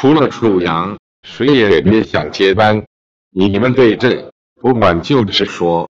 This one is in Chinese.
除了楚阳，谁也别想接班，你们对朕不管，就是说。